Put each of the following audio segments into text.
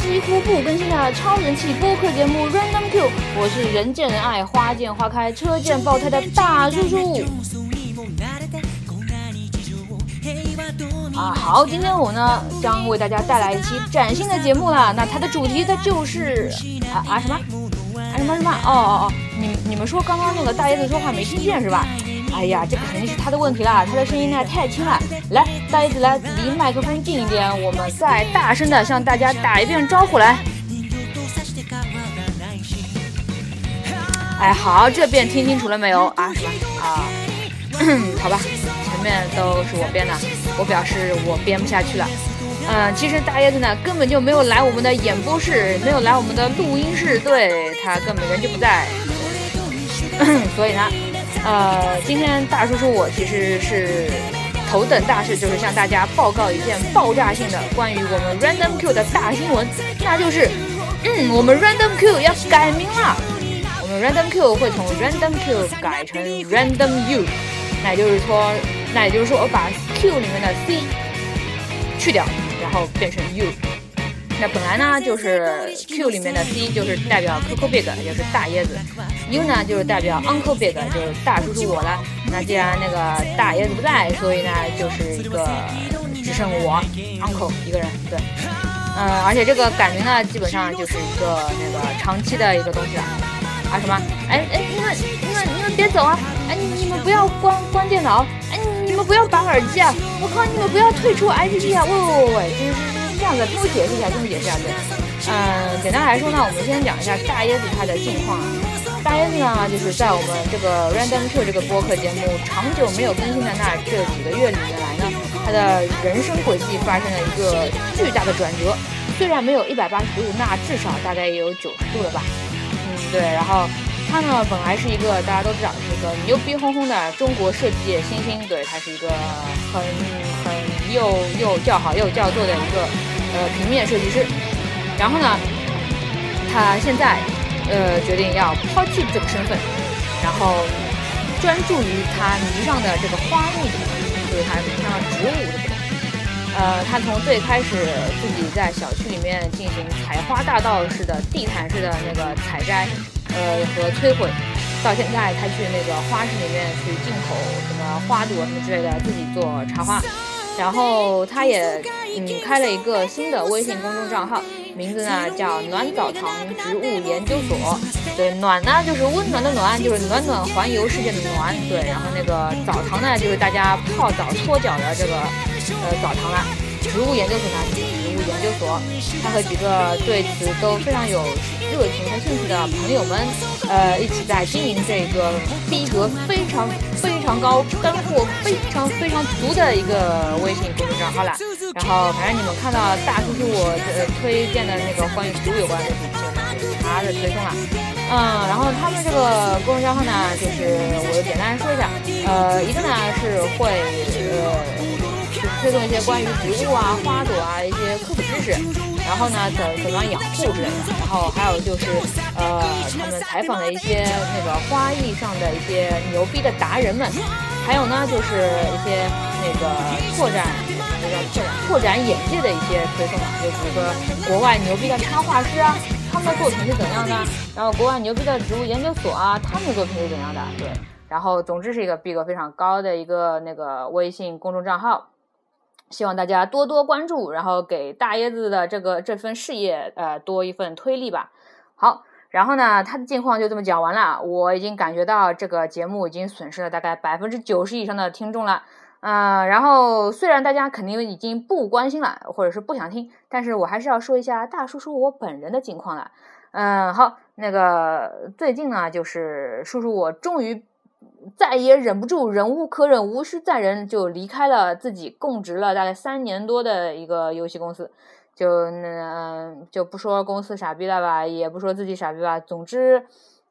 几乎不更新的超人气播客节目 Random Q，我是人见人爱、花见花开、车见爆胎的大叔叔。啊，好，今天我呢将为大家带来一期崭新的节目了。那它的主题它就是啊啊什么？啊什么什么？哦哦哦，你你们说刚刚那个大爷子说话没听见是吧？哎呀，这肯定是他的问题啦，他的声音呢太轻了。来，大爷子来离麦克风近一点，我们再大声的向大家打一遍招呼来。哎，好，这遍听清楚了没有啊？什么啊？好吧，前面都是我编的，我表示我编不下去了。嗯，其实大爷子呢根本就没有来我们的演播室，没有来我们的录音室，对他根本人就不在。所以呢。呃，今天大叔叔我其实是头等大事，就是向大家报告一件爆炸性的关于我们 Random Q 的大新闻，那就是，嗯，我们 Random Q 要改名了，我们 Random Q 会从 Random Q 改成 Random U，那也就是说，那也就是说，我把 Q 里面的 C 去掉，然后变成 U。那本来呢，就是 Q 里面的 C 就是代表 Coco Big，也就是大椰子；U 呢就是代表 Uncle Big，就是大叔叔我了。那既然那个大椰子不在，所以呢就是一个只剩我 Uncle 一个人。对，嗯，而且这个改名呢，基本上就是一个那个长期的一个东西了。啊什么？哎哎，你们你们你们别走啊！哎你们不要关关电脑！哎你们不要拔耳机啊！我靠你们不要退出 APP 啊！喂喂喂喂，真是。这样子，听我解释一下，听我解释一下，对，嗯，简单来说呢，我们先讲一下大椰子他的近况。大椰子呢，就是在我们这个 Random Q 这个播客节目长久没有更新的那这几个月里面来呢，他的人生轨迹发生了一个巨大的转折。虽然没有一百八十度，那至少大概也有九十度了吧？嗯，对。然后他呢，本来是一个大家都知道是一个牛逼哄哄的中国设计界新星，对他是一个很很又又叫好又叫座的一个。呃，平面设计师，然后呢，他现在呃决定要抛弃这个身份，然后专注于他迷上的这个花木的东西，就是他迷上植物的东西。呃，他从最开始自己在小区里面进行采花大盗式的地毯式的那个采摘，呃和摧毁，到现在他去那个花市里面去进口什么花朵什么之类的，自己做插花。然后他也嗯开了一个新的微信公众账号，名字呢叫暖澡堂植物研究所。对，暖呢就是温暖的暖，就是暖暖环游世界的暖。对，然后那个澡堂呢就是大家泡澡搓脚的这个呃澡堂了。植物研究所呢就是植物研究所。他和几个对此都非常有热情和兴趣的朋友们，呃一起在经营这个逼格非常。非常高，干货非常非常足的一个微信公众账号了。然后，反正你们看到大叔叔我呃推荐的那个关于植物有关的视频，就是他的推送了。嗯，然后他们这个公众账号呢，就是我简单说一下，呃，一个呢是会呃。推动一些关于植物啊、花朵啊一些科普知识，然后呢，怎怎么养护之类的，然后还有就是，呃，他们采访的一些那个花艺上的一些牛逼的达人们，还有呢，就是一些那个拓展，那叫拓展拓展眼界的一些推送啊，就比如说国外牛逼的插画师啊，他们的作品是怎样的，然后国外牛逼的植物研究所啊，他们的作品是怎样的，对，然后总之是一个逼格非常高的一个那个微信公众账号。希望大家多多关注，然后给大椰子的这个这份事业，呃，多一份推力吧。好，然后呢，他的近况就这么讲完了。我已经感觉到这个节目已经损失了大概百分之九十以上的听众了。嗯，然后虽然大家肯定已经不关心了，或者是不想听，但是我还是要说一下大叔叔我本人的近况了。嗯，好，那个最近呢，就是叔叔我终于。再也忍不住，忍无可忍，无需再忍，就离开了自己供职了大概三年多的一个游戏公司，就那就不说公司傻逼了吧，也不说自己傻逼吧，总之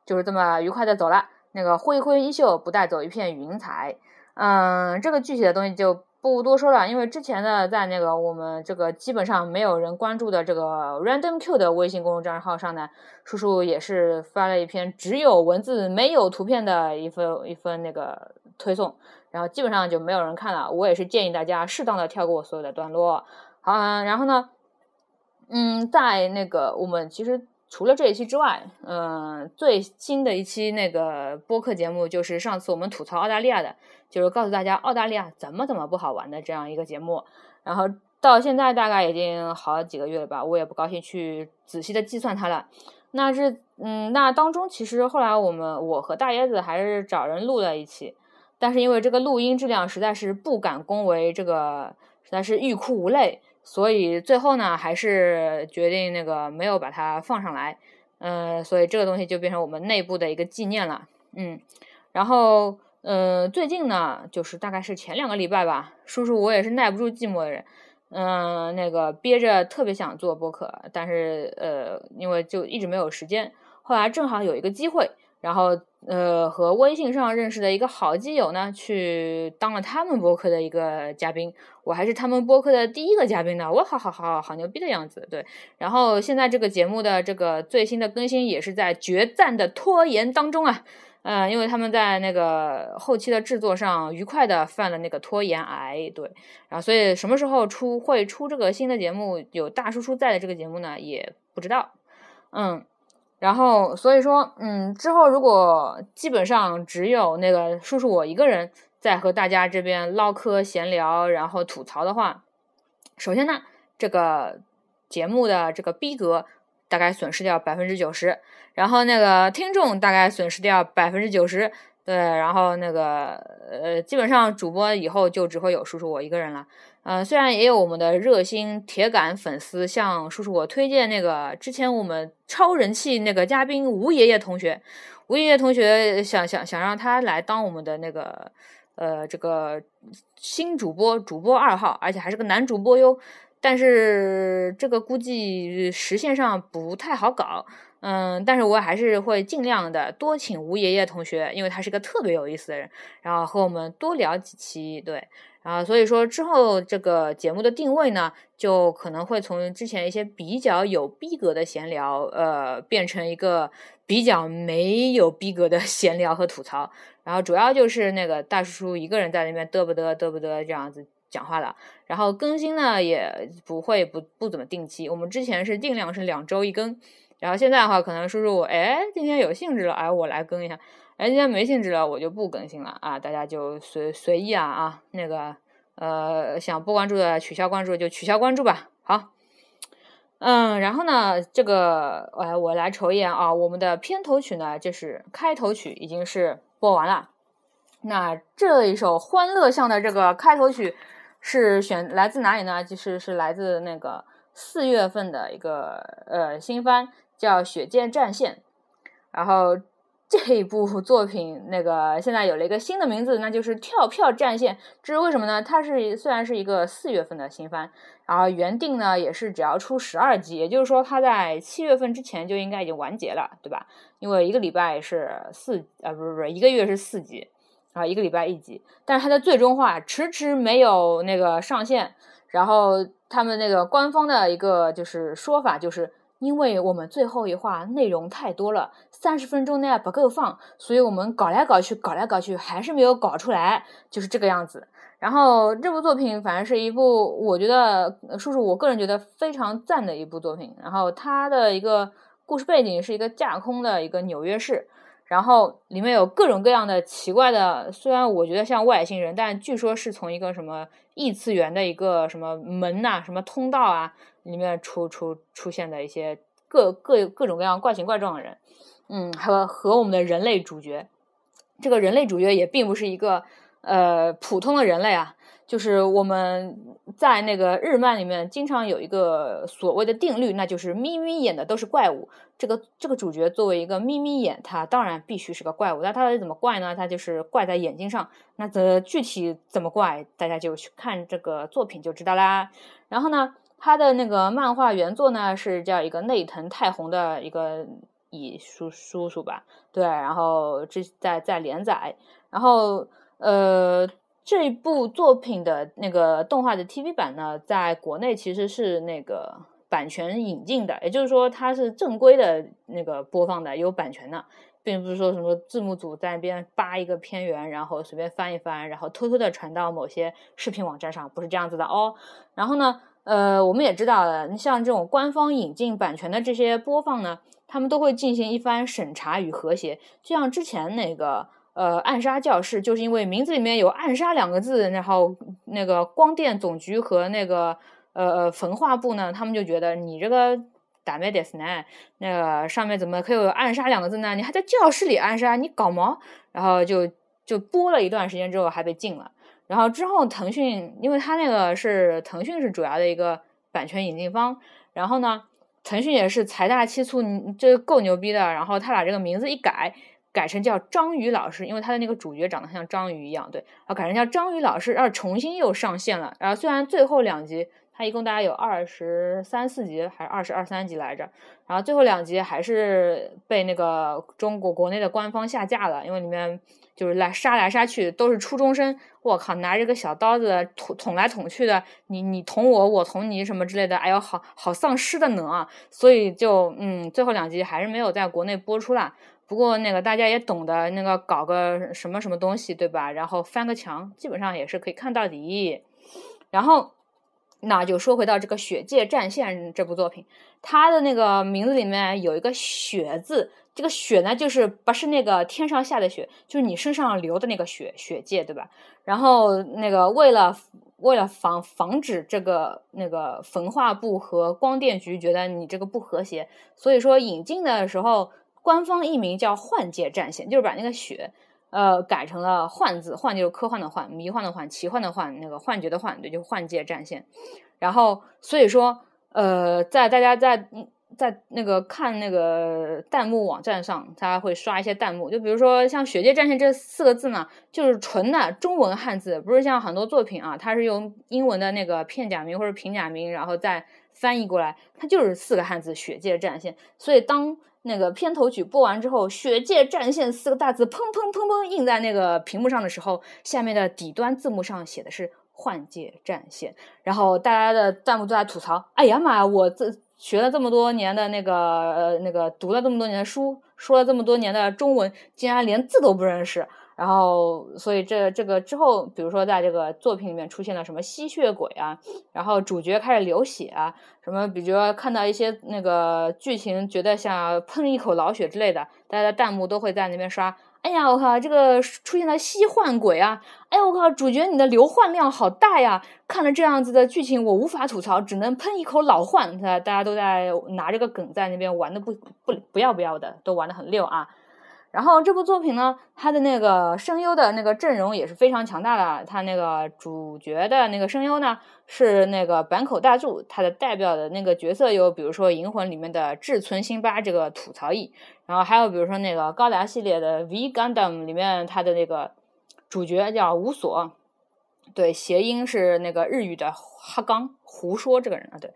就是这么愉快的走了。那个挥挥衣袖，不带走一片云彩。嗯，这个具体的东西就。不多说了，因为之前呢，在那个我们这个基本上没有人关注的这个 Random Q 的微信公众账号上呢，叔叔也是发了一篇只有文字没有图片的一份一份那个推送，然后基本上就没有人看了。我也是建议大家适当的跳过所有的段落。好，然后呢，嗯，在那个我们其实除了这一期之外，嗯，最新的一期那个播客节目就是上次我们吐槽澳大利亚的，就是告诉大家澳大利亚怎么怎么不好玩的这样一个节目。然后到现在大概已经好几个月了吧，我也不高兴去仔细的计算它了。那是嗯，那当中其实后来我们我和大椰子还是找人录了一期，但是因为这个录音质量实在是不敢恭维，这个实在是欲哭无泪。所以最后呢，还是决定那个没有把它放上来，嗯，所以这个东西就变成我们内部的一个纪念了，嗯，然后，呃，最近呢，就是大概是前两个礼拜吧，叔叔我也是耐不住寂寞的人，嗯，那个憋着特别想做播客，但是呃，因为就一直没有时间，后来正好有一个机会。然后，呃，和微信上认识的一个好基友呢，去当了他们播客的一个嘉宾，我还是他们播客的第一个嘉宾呢，我好好好好牛逼的样子，对。然后现在这个节目的这个最新的更新也是在决战的拖延当中啊，嗯，因为他们在那个后期的制作上愉快的犯了那个拖延癌，对。然后所以什么时候出会出这个新的节目，有大叔叔在的这个节目呢，也不知道，嗯。然后，所以说，嗯，之后如果基本上只有那个叔叔我一个人在和大家这边唠嗑闲聊，然后吐槽的话，首先呢，这个节目的这个逼格大概损失掉百分之九十，然后那个听众大概损失掉百分之九十。对，然后那个呃，基本上主播以后就只会有叔叔我一个人了。嗯，虽然也有我们的热心铁杆粉丝向叔叔我推荐那个之前我们超人气那个嘉宾吴爷爷同学，吴爷爷同学想想想让他来当我们的那个呃这个新主播主播二号，而且还是个男主播哟。但是这个估计实现上不太好搞。嗯，但是我还是会尽量的多请吴爷爷同学，因为他是个特别有意思的人，然后和我们多聊几期，对，然后所以说之后这个节目的定位呢，就可能会从之前一些比较有逼格的闲聊，呃，变成一个比较没有逼格的 闲聊和吐槽，然后主要就是那个大叔叔一个人在那边嘚不嘚嘚不嘚这样子讲话了，然后更新呢也不会不不怎么定期，我们之前是定量是两周一更。然后现在的话，可能叔叔我哎，今天有兴致了，哎，我来更一下，哎，今天没兴致了，我就不更新了啊，大家就随随意啊啊，那个呃，想不关注的取消关注就取消关注吧。好，嗯，然后呢，这个哎，我来瞅一眼啊，我们的片头曲呢，就是开头曲已经是播完了。那这一首欢乐向的这个开头曲是选来自哪里呢？就是是来自那个四月份的一个呃新番。叫《血剑战线》，然后 这一部作品那个现在有了一个新的名字，那就是《跳票战线》。这是为什么呢？它是虽然是一个四月份的新番，然后原定呢也是只要出十二集，也就是说它在七月份之前就应该已经完结了，对吧？因为一个礼拜是四啊，不是不是一个月是四集啊，一个礼拜一集。但是它的最终话迟迟没有那个上线，然后他们那个官方的一个就是说法就是。因为我们最后一话内容太多了，三十分钟内不够放，所以我们搞来搞去，搞来搞去还是没有搞出来，就是这个样子。然后这部作品反正是一部我觉得，叔叔我个人觉得非常赞的一部作品。然后它的一个故事背景是一个架空的一个纽约市，然后里面有各种各样的奇怪的，虽然我觉得像外星人，但据说是从一个什么异次元的一个什么门呐，什么通道啊。里面出出出现的一些各各各种各样怪形怪状的人，嗯，和和我们的人类主角，这个人类主角也并不是一个呃普通的人类啊，就是我们在那个日漫里面经常有一个所谓的定律，那就是眯眯眼的都是怪物。这个这个主角作为一个眯眯眼，他当然必须是个怪物。那他怎么怪呢？他就是怪在眼睛上。那这具体怎么怪，大家就去看这个作品就知道啦。然后呢？他的那个漫画原作呢，是叫一个内藤太宏的一个乙叔叔叔吧，对，然后这在在连载，然后呃这部作品的那个动画的 TV 版呢，在国内其实是那个版权引进的，也就是说它是正规的那个播放的，有版权的，并不是说什么字幕组在那边扒一个片源，然后随便翻一翻，然后偷偷的传到某些视频网站上，不是这样子的哦。然后呢，呃，我们也知道了，你像这种官方引进版权的这些播放呢，他们都会进行一番审查与和谐。就像之前那个呃暗杀教室，就是因为名字里面有暗杀两个字，然后那个光电总局和那个呃呃焚化部呢，他们就觉得你这个。打咩的斯呢？那个上面怎么可以有暗杀两个字呢？你还在教室里暗杀，你搞毛？然后就就播了一段时间之后还被禁了。然后之后腾讯，因为它那个是腾讯是主要的一个版权引进方，然后呢，腾讯也是财大气粗，这够牛逼的。然后他把这个名字一改，改成叫章鱼老师，因为他的那个主角长得像章鱼一样，对，然后改成叫章鱼老师，然后重新又上线了。然后虽然最后两集。它一共大概有二十三四集，还是二十二三集来着？然后最后两集还是被那个中国国内的官方下架了，因为里面就是来杀来杀去都是初中生，我靠，拿着个小刀子捅捅来捅去的，你你捅我，我捅你什么之类的，哎呦，好好丧尸的呢啊！所以就嗯，最后两集还是没有在国内播出啦。不过那个大家也懂得，那个搞个什么什么东西，对吧？然后翻个墙，基本上也是可以看到底。然后。那就说回到这个《血界战线》这部作品，它的那个名字里面有一个“血”字，这个“血”呢，就是不是那个天上下的血，就是你身上流的那个血，血界，对吧？然后那个为了为了防防止这个那个焚化部和光电局觉得你这个不和谐，所以说引进的时候，官方译名叫《幻界战线》，就是把那个血。呃，改成了幻字，幻就是科幻的幻，迷幻的幻，奇幻的幻，那个幻觉的幻，对，就幻界战线。然后，所以说，呃，在大家在在那个看那个弹幕网站上，他会刷一些弹幕，就比如说像“血界战线”这四个字呢，就是纯的中文汉字，不是像很多作品啊，它是用英文的那个片假名或者平假名，然后再翻译过来，它就是四个汉字“血界战线”。所以当那个片头曲播完之后，“血界战线”四个大字砰砰砰砰印在那个屏幕上的时候，下面的底端字幕上写的是“幻界战线”，然后大家的弹幕都在吐槽：“哎呀妈呀，我这学了这么多年的那个呃那个读了这么多年的书，说了这么多年的中文，竟然连字都不认识。”然后，所以这这个之后，比如说在这个作品里面出现了什么吸血鬼啊，然后主角开始流血啊，什么，比如说看到一些那个剧情，觉得像喷一口老血之类的，大家弹幕都会在那边刷。哎呀，我靠，这个出现了西幻鬼啊！哎呀，我靠，主角你的流幻量好大呀！看了这样子的剧情，我无法吐槽，只能喷一口老幻。大家都在拿这个梗在那边玩的不不不要不要的，都玩的很溜啊。然后这部作品呢，它的那个声优的那个阵容也是非常强大的。它那个主角的那个声优呢，是那个坂口大柱，他的代表的那个角色有，比如说《银魂》里面的志村辛巴这个吐槽役，然后还有比如说那个高达系列的《V Gundam》里面他的那个主角叫无所，对，谐音是那个日语的哈刚胡说这个人啊，对。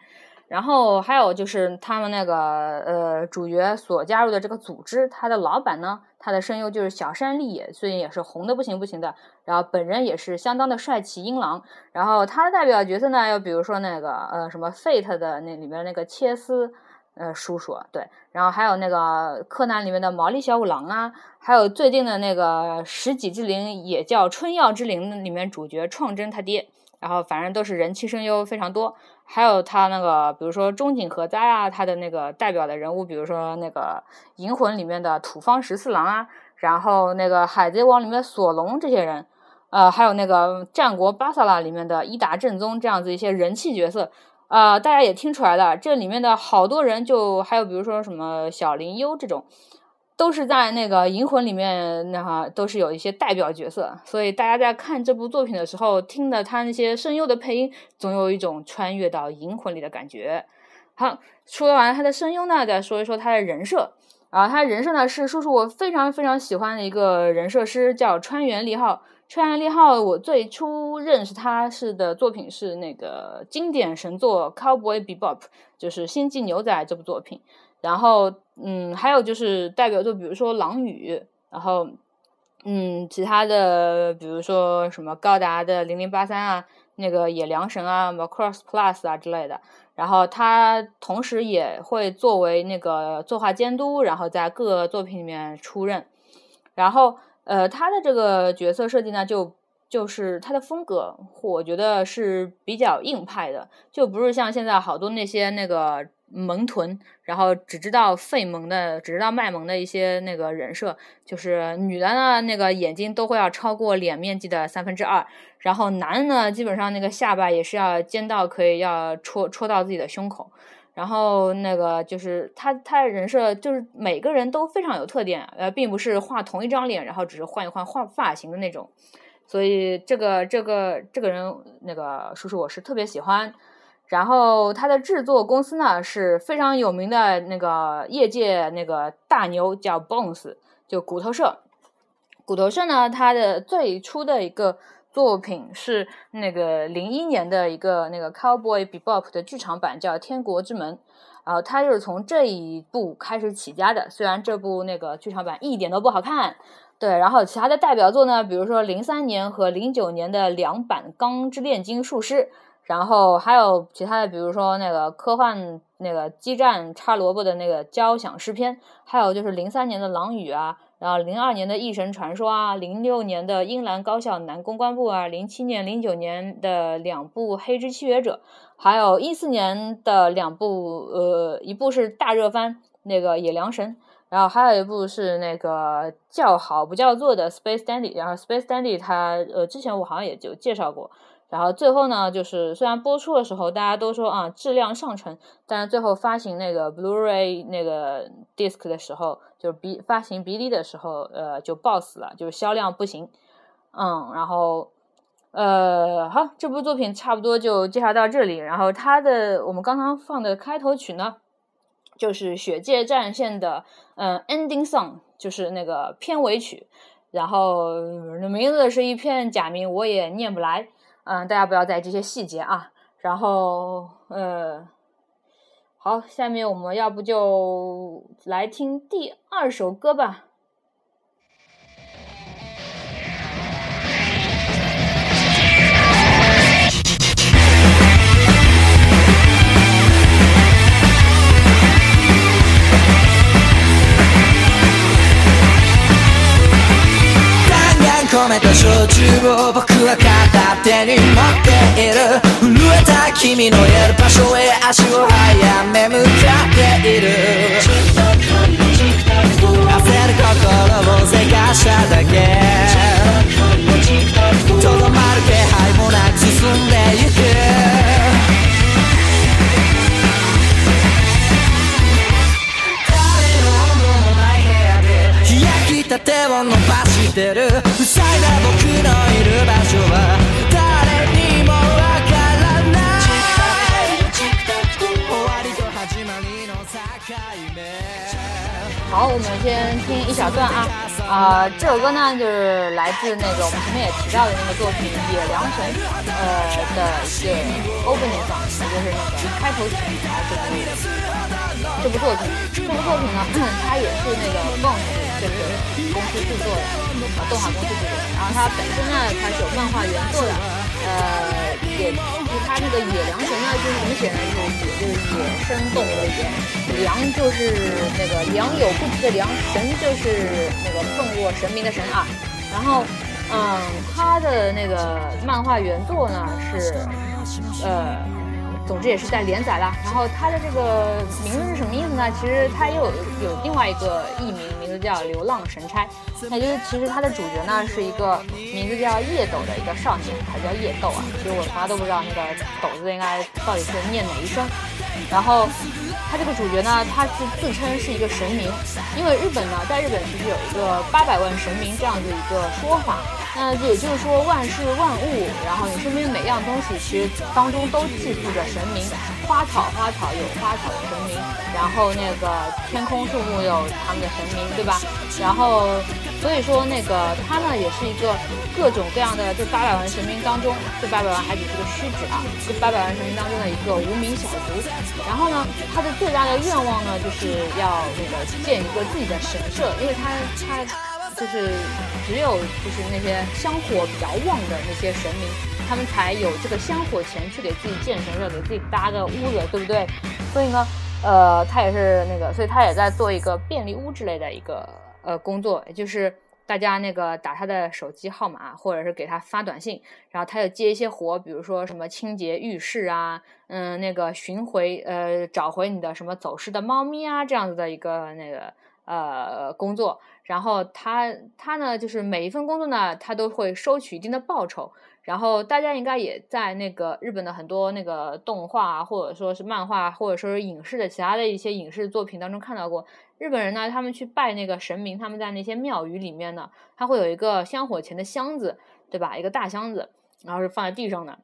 然后还有就是他们那个呃主角所加入的这个组织，他的老板呢，他的声优就是小山丽野，最近也是红的不行不行的。然后本人也是相当的帅气英朗。然后他的代表角色呢，又比如说那个呃什么 Fate 的那里面那个切斯呃叔叔，对。然后还有那个柯南里面的毛利小五郎啊，还有最近的那个十几之灵也叫春药之灵里面主角创真他爹。然后反正都是人气声优非常多，还有他那个，比如说中井和哉啊，他的那个代表的人物，比如说那个银魂里面的土方十四郎啊，然后那个海贼王里面索隆这些人，呃，还有那个战国巴萨拉里面的伊达正宗这样子一些人气角色，啊，大家也听出来了，这里面的好多人就还有比如说什么小林优这种。都是在那个《银魂》里面，那哈都是有一些代表角色，所以大家在看这部作品的时候，听的他那些声优的配音，总有一种穿越到《银魂》里的感觉。好，说完他的声优呢，再说一说他的人设。啊，他人设呢是叔叔我非常非常喜欢的一个人设师，叫川原利浩。川原利浩，我最初认识他是的作品是那个经典神作《Cowboy Bebop》，就是《星际牛仔》这部作品。然后，嗯，还有就是代表作，比如说《狼语》，然后，嗯，其他的，比如说什么高达的零零八三啊，那个野良神啊、Macross Plus 啊之类的。然后他同时也会作为那个作画监督，然后在各个作品里面出任。然后，呃，他的这个角色设计呢，就就是他的风格，我觉得是比较硬派的，就不是像现在好多那些那个。萌臀，然后只知道废萌的，只知道卖萌的一些那个人设，就是女的呢，那个眼睛都会要超过脸面积的三分之二，然后男的呢，基本上那个下巴也是要尖到可以要戳戳到自己的胸口，然后那个就是他他人设就是每个人都非常有特点，呃，并不是画同一张脸，然后只是换一换画发型的那种，所以这个这个这个人那个叔叔我是特别喜欢。然后他的制作公司呢是非常有名的那个业界那个大牛，叫 Bones，就骨头社。骨头社呢，它的最初的一个作品是那个零一年的一个那个 Cowboy Bebop 的剧场版，叫《天国之门》。然后它就是从这一部开始起家的。虽然这部那个剧场版一点都不好看，对。然后其他的代表作呢，比如说零三年和零九年的两版《钢之炼金术师》。然后还有其他的，比如说那个科幻那个激战插萝卜的那个交响诗篇，还有就是零三年的狼语啊，然后零二年的异神传说啊，零六年的英兰高校男公关部啊，零七年、零九年的两部黑之契约者，还有一四年的两部，呃，一部是大热番那个野良神，然后还有一部是那个叫好不叫座的 Space Dandy，然后 Space Dandy 它呃之前我好像也就介绍过。然后最后呢，就是虽然播出的时候大家都说啊质量上乘，但是最后发行那个 Blu-ray 那个 disc 的时候，就是比发行 B D 的时候，呃，就爆死了，就是销量不行。嗯，然后呃，好，这部作品差不多就介绍到这里。然后它的我们刚刚放的开头曲呢，就是《血界战线》的嗯 ending song，就是那个片尾曲。然后名字是一片假名，我也念不来。嗯，大家不要在意这些细节啊。然后，呃，好，下面我们要不就来听第二首歌吧。込めた焼酎を僕は片手に持っている。震えた君のやる場所へ足を速め向かっている。焦る心をせかしただけ。とどまる気配もなく進んでゆく。た手を伸ばしてる塞いだ僕のいる場所は誰にもわからない終わりと始まりの境目好，我们先听一小段啊啊！这首歌呢，就是来自那个我们前面也提到的那个作品《野良神》呃的一个 opening song，也就是那个开头曲啊。这部这部作品，这部作品呢，它也是那个 Bones。就是公司制作的，呃，动画公司制作的。然后它本身呢，它是有漫画原作的，呃，也就它那个野良神呢，就是怎么写呢？就是野就是野生动物的野，良就是那个良莠不齐的良，神就是那个奉若神明的神啊。然后，嗯，它的那个漫画原作呢是，呃，总之也是在连载了。然后它的这个名字是什么意思呢？其实它又有有另外一个译名。名字叫《流浪神差》，那就是其实它的主角呢是一个名字叫叶斗的一个少年，他叫叶斗啊。其实我从来都不知道那个斗字应该到底是念哪一声。然后他这个主角呢，他是自称是一个神明，因为日本呢，在日本其实有一个八百万神明这样子一个说法。那也就是说，万事万物，然后你身边每样东西，其实当中都寄宿着神明。花草花草有花草的神明，然后那个天空树木有他们的神明，对吧？然后所以说那个他呢，也是一个各种各样的这八百万神明当中，这八百万还只是个虚指啊，这八百万神明当中的一个无名小卒。然后呢，他的最大的愿望呢，就是要那个建一个自己的神社，因为他他。就是只有就是那些香火比较旺的那些神明，他们才有这个香火钱去给自己建神社，给自己搭个屋子，对不对？所以呢，呃，他也是那个，所以他也在做一个便利屋之类的一个呃工作，也就是。大家那个打他的手机号码，或者是给他发短信，然后他就接一些活，比如说什么清洁浴室啊，嗯，那个寻回呃找回你的什么走失的猫咪啊，这样子的一个那个呃工作。然后他他呢，就是每一份工作呢，他都会收取一定的报酬。然后大家应该也在那个日本的很多那个动画，或者说是漫画，或者说是影视的其他的一些影视作品当中看到过。日本人呢，他们去拜那个神明，他们在那些庙宇里面呢，他会有一个香火钱的箱子，对吧？一个大箱子，然后是放在地上的。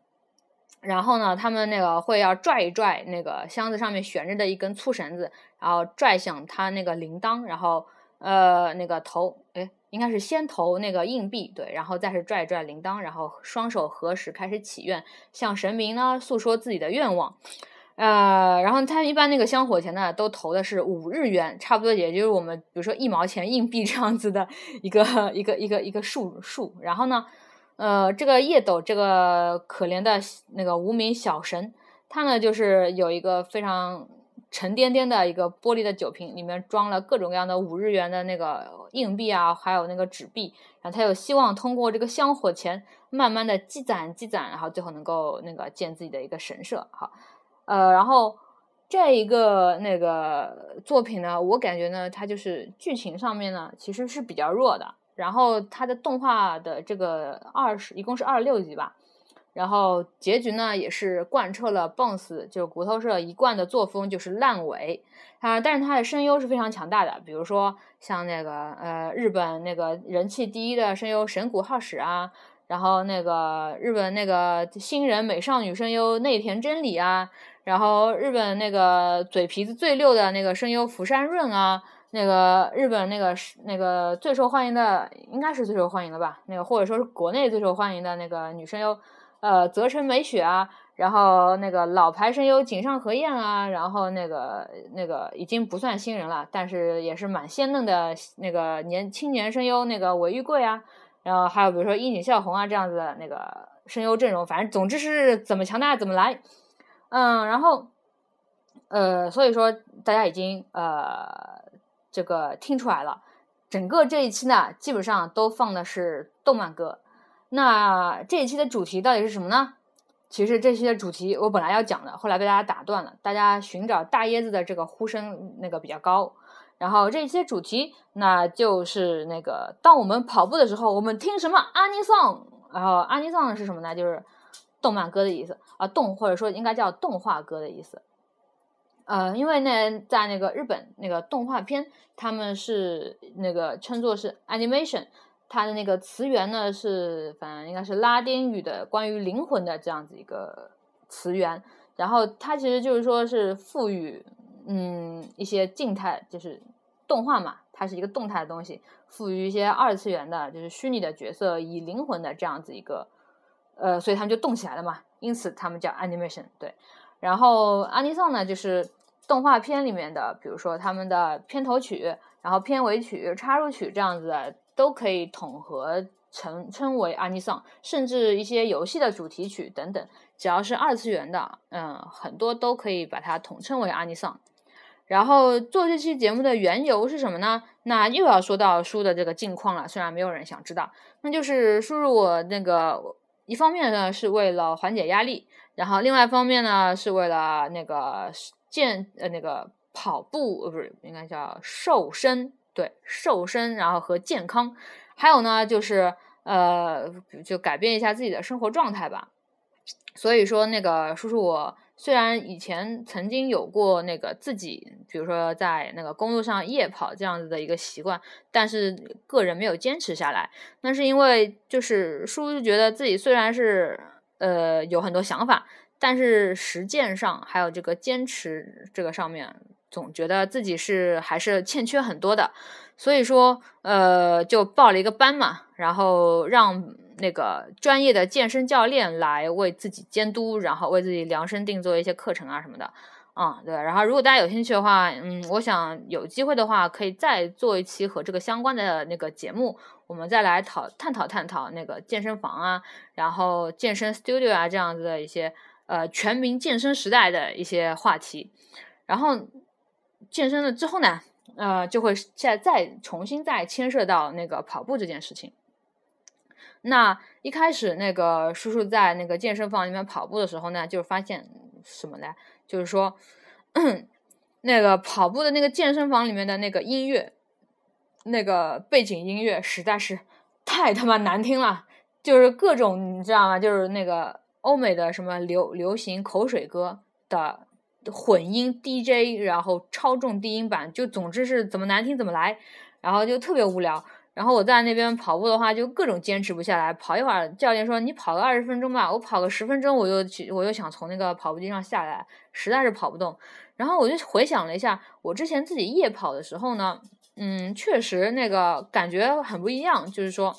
然后呢，他们那个会要拽一拽那个箱子上面悬着的一根粗绳子，然后拽响他那个铃铛，然后呃那个投，哎，应该是先投那个硬币，对，然后再是拽一拽铃铛，然后双手合十开始祈愿，向神明呢诉说自己的愿望。呃，然后他一般那个香火钱呢，都投的是五日元，差不多也就是我们比如说一毛钱硬币这样子的一个一个一个一个数数。然后呢，呃，这个叶斗这个可怜的那个无名小神，他呢就是有一个非常沉甸甸的一个玻璃的酒瓶，里面装了各种各样的五日元的那个硬币啊，还有那个纸币。然后他又希望通过这个香火钱，慢慢的积攒积攒，然后最后能够那个建自己的一个神社，好。呃，然后这一个那个作品呢，我感觉呢，它就是剧情上面呢其实是比较弱的。然后它的动画的这个二十，一共是二十六集吧。然后结局呢也是贯彻了 BOSS 就骨头社一贯的作风，就是烂尾啊。但是它的声优是非常强大的，比如说像那个呃日本那个人气第一的声优神谷浩史啊。然后那个日本那个新人美少女声优内田真理啊，然后日本那个嘴皮子最溜的那个声优福山润啊，那个日本那个那个最受欢迎的应该是最受欢迎的吧，那个或者说是国内最受欢迎的那个女声优，呃泽城美雪啊，然后那个老牌声优井上和彦啊，然后那个那个已经不算新人了，但是也是蛮鲜嫩的那个年青年声优那个尾玉贵啊。然后还有比如说樱井孝宏啊这样子的那个声优阵容，反正总之是怎么强大怎么来，嗯，然后呃，所以说大家已经呃这个听出来了，整个这一期呢基本上都放的是动漫歌。那这一期的主题到底是什么呢？其实这期的主题我本来要讲的，后来被大家打断了。大家寻找大椰子的这个呼声那个比较高。然后这些主题，那就是那个，当我们跑步的时候，我们听什么阿尼桑？然后阿尼桑是什么呢？就是动漫歌的意思啊，动或者说应该叫动画歌的意思。呃，因为呢，在那个日本那个动画片，他们是那个称作是 animation，它的那个词源呢是反正应该是拉丁语的关于灵魂的这样子一个词源。然后它其实就是说是赋予。嗯，一些静态就是动画嘛，它是一个动态的东西，赋予一些二次元的，就是虚拟的角色以灵魂的这样子一个，呃，所以他们就动起来了嘛，因此他们叫 animation。对，然后 a n i s o n 呢，就是动画片里面的，比如说他们的片头曲、然后片尾曲、插入曲这样子的，都可以统合成称为 animation，甚至一些游戏的主题曲等等，只要是二次元的，嗯，很多都可以把它统称为 animation。然后做这期节目的缘由是什么呢？那又要说到书的这个近况了。虽然没有人想知道，那就是输入我那个一方面呢是为了缓解压力，然后另外一方面呢是为了那个健呃那个跑步呃不是应该叫瘦身对瘦身，然后和健康，还有呢就是呃就改变一下自己的生活状态吧。所以说那个叔叔我。虽然以前曾经有过那个自己，比如说在那个公路上夜跑这样子的一个习惯，但是个人没有坚持下来。那是因为就是叔叔觉得自己虽然是呃有很多想法，但是实践上还有这个坚持这个上面，总觉得自己是还是欠缺很多的。所以说呃就报了一个班嘛，然后让那个专业的健身教练来为自己监督，然后为自己量身定做一些课程啊什么的。啊，对，然后如果大家有兴趣的话，嗯，我想有机会的话，可以再做一期和这个相关的那个节目，我们再来讨探讨探讨那个健身房啊，然后健身 studio 啊这样子的一些呃全民健身时代的一些话题。然后健身了之后呢，呃，就会再再重新再牵涉到那个跑步这件事情。那一开始那个叔叔在那个健身房里面跑步的时候呢，就发现什么呢？就是说，那个跑步的那个健身房里面的那个音乐，那个背景音乐实在是太他妈难听了，就是各种你知道吗？就是那个欧美的什么流流行口水歌的混音 DJ，然后超重低音版，就总之是怎么难听怎么来，然后就特别无聊。然后我在那边跑步的话，就各种坚持不下来。跑一会儿，教练说你跑个二十分钟吧。我跑个十分钟，我又去，我又想从那个跑步机上下来，实在是跑不动。然后我就回想了一下，我之前自己夜跑的时候呢，嗯，确实那个感觉很不一样。就是说，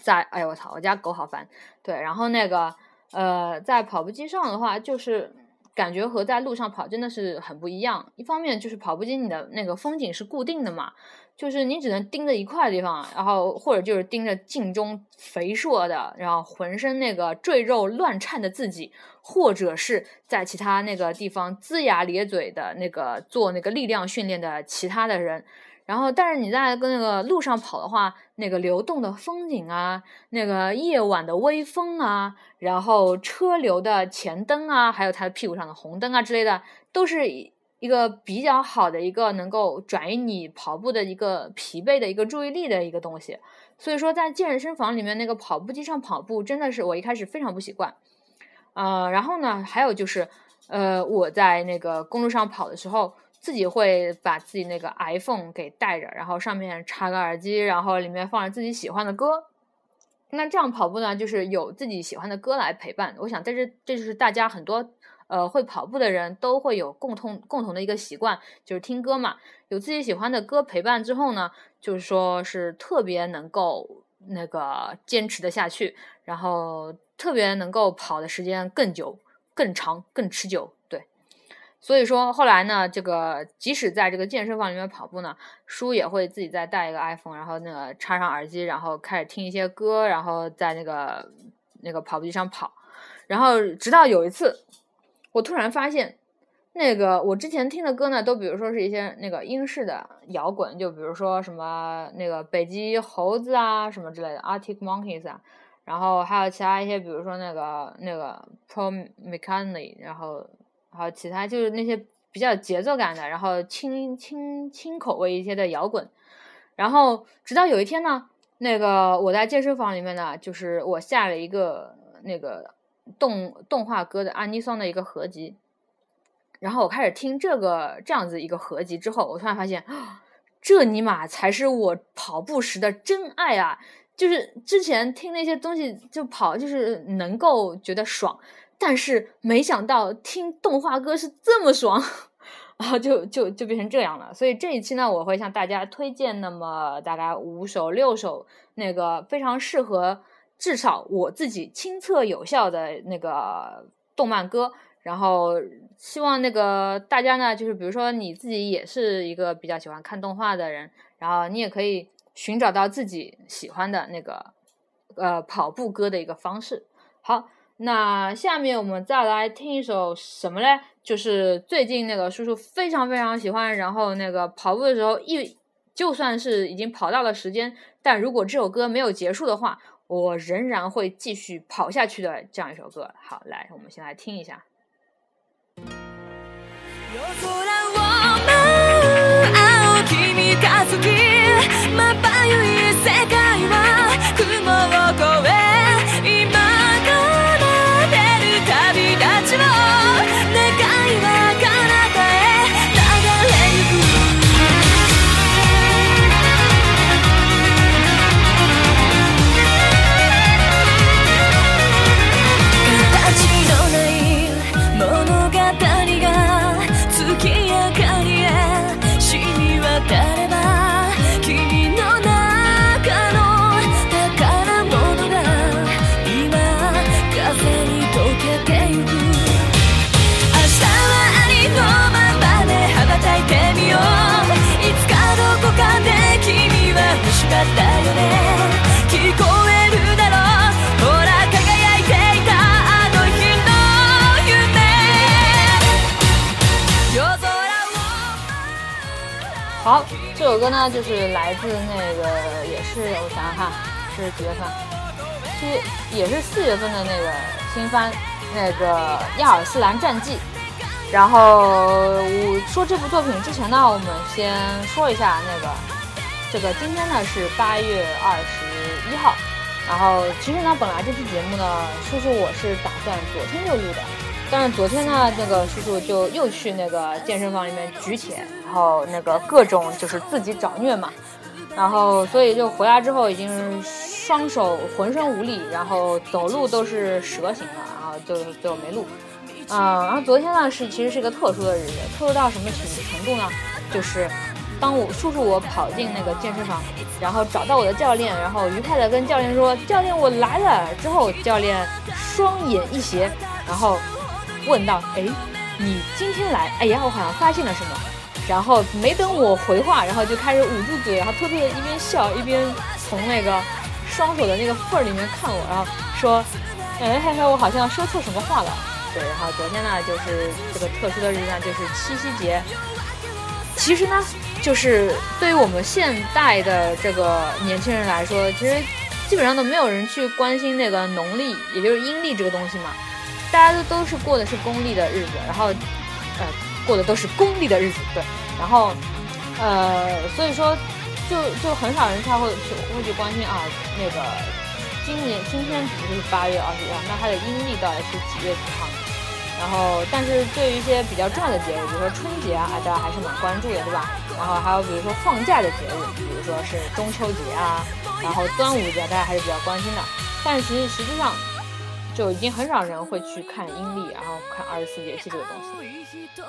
在哎呦我操，我家狗好烦。对，然后那个呃，在跑步机上的话，就是感觉和在路上跑真的是很不一样。一方面就是跑步机你的那个风景是固定的嘛。就是你只能盯着一块地方，然后或者就是盯着镜中肥硕的，然后浑身那个赘肉乱颤的自己，或者是在其他那个地方龇牙咧嘴的那个做那个力量训练的其他的人。然后，但是你在跟那个路上跑的话，那个流动的风景啊，那个夜晚的微风啊，然后车流的前灯啊，还有它的屁股上的红灯啊之类的，都是。一个比较好的一个能够转移你跑步的一个疲惫的一个注意力的一个东西，所以说在健身房里面那个跑步机上跑步真的是我一开始非常不习惯，呃，然后呢，还有就是，呃，我在那个公路上跑的时候，自己会把自己那个 iPhone 给带着，然后上面插个耳机，然后里面放着自己喜欢的歌，那这样跑步呢，就是有自己喜欢的歌来陪伴。我想在这，这就是大家很多。呃，会跑步的人都会有共同共同的一个习惯，就是听歌嘛。有自己喜欢的歌陪伴之后呢，就是说是特别能够那个坚持的下去，然后特别能够跑的时间更久、更长、更持久。所以说后来呢，这个即使在这个健身房里面跑步呢，叔也会自己再带一个 iPhone，然后那个插上耳机，然后开始听一些歌，然后在那个那个跑步机上跑，然后直到有一次。我突然发现，那个我之前听的歌呢，都比如说是一些那个英式的摇滚，就比如说什么那个北极猴子啊什么之类的，Arctic Monkeys 啊，然后还有其他一些，比如说那个那个 Paul McCartney，然后还有其他就是那些比较节奏感的，然后轻轻轻口味一些的摇滚，然后直到有一天呢，那个我在健身房里面呢，就是我下了一个那个。动动画歌的安妮桑的一个合集，然后我开始听这个这样子一个合集之后，我突然发现，这尼玛才是我跑步时的真爱啊！就是之前听那些东西就跑，就是能够觉得爽，但是没想到听动画歌是这么爽，然后就就就变成这样了。所以这一期呢，我会向大家推荐那么大概五首六首那个非常适合。至少我自己亲测有效的那个动漫歌，然后希望那个大家呢，就是比如说你自己也是一个比较喜欢看动画的人，然后你也可以寻找到自己喜欢的那个呃跑步歌的一个方式。好，那下面我们再来听一首什么嘞？就是最近那个叔叔非常非常喜欢，然后那个跑步的时候一就算是已经跑到了时间，但如果这首歌没有结束的话，我仍然会继续跑下去的这样一首歌。好，来，我们先来听一下。那就是来自那个，也是我想想看是几月份，七也是四月份的那个新番，那个《亚尔斯兰战记》。然后我说这部作品之前呢，我们先说一下那个，这个今天呢是八月二十一号。然后其实呢，本来这期节目呢，叔叔我是打算昨天就录的，但是昨天呢，那个叔叔就又去那个健身房里面举铁，然后那个各种就是自己找虐嘛，然后所以就回来之后已经双手浑身无力，然后走路都是蛇形的，然后就就没录。啊，然后昨天呢是其实是一个特殊的日子，特殊到什么程程度呢？就是当我叔叔我跑进那个健身房，然后找到我的教练，然后愉快的跟教练说：“教练，我来了。”之后教练双眼一斜，然后问道：“哎，你今天来？哎呀，我好像发现了什么。”然后没等我回话，然后就开始捂住嘴，然后特别一边笑一边从那个双手的那个缝儿里面看我，然后说：“哎，嘿嘿，我好像说错什么话了。”对，然后昨天呢，就是这个特殊的日子，就是七夕节。其实呢，就是对于我们现代的这个年轻人来说，其实基本上都没有人去关心那个农历，也就是阴历这个东西嘛。大家都都是过的是公历的日子，然后呃，过的都是公历的日子，对。然后呃，所以说就就很少人他会去会去关心啊那个今年今天不是八月二十一号，那它的阴历到底是几月几号？然后，但是对于一些比较重要的节日，比如说春节啊，大家还是蛮关注的，对吧？然后还有比如说放假的节日，比如说是中秋节啊，然后端午节，大家还是比较关心的。但是其实实际上，就已经很少人会去看阴历，然后看二十四节气这个东西。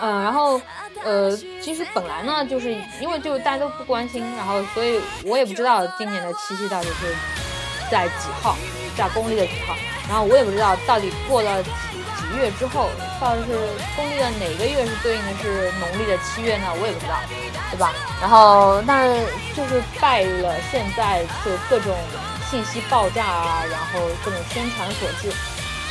嗯，然后呃，其实本来呢，就是因为就大家都不关心，然后所以我也不知道今年的七夕到底是在几号，在公历的几号，然后我也不知道到底过了几几。月之后到底是公历的哪个月是对应的是农历的七月呢？我也不知道，对吧？然后，但是就是拜了现在就各种信息爆炸啊，然后各种宣传所致，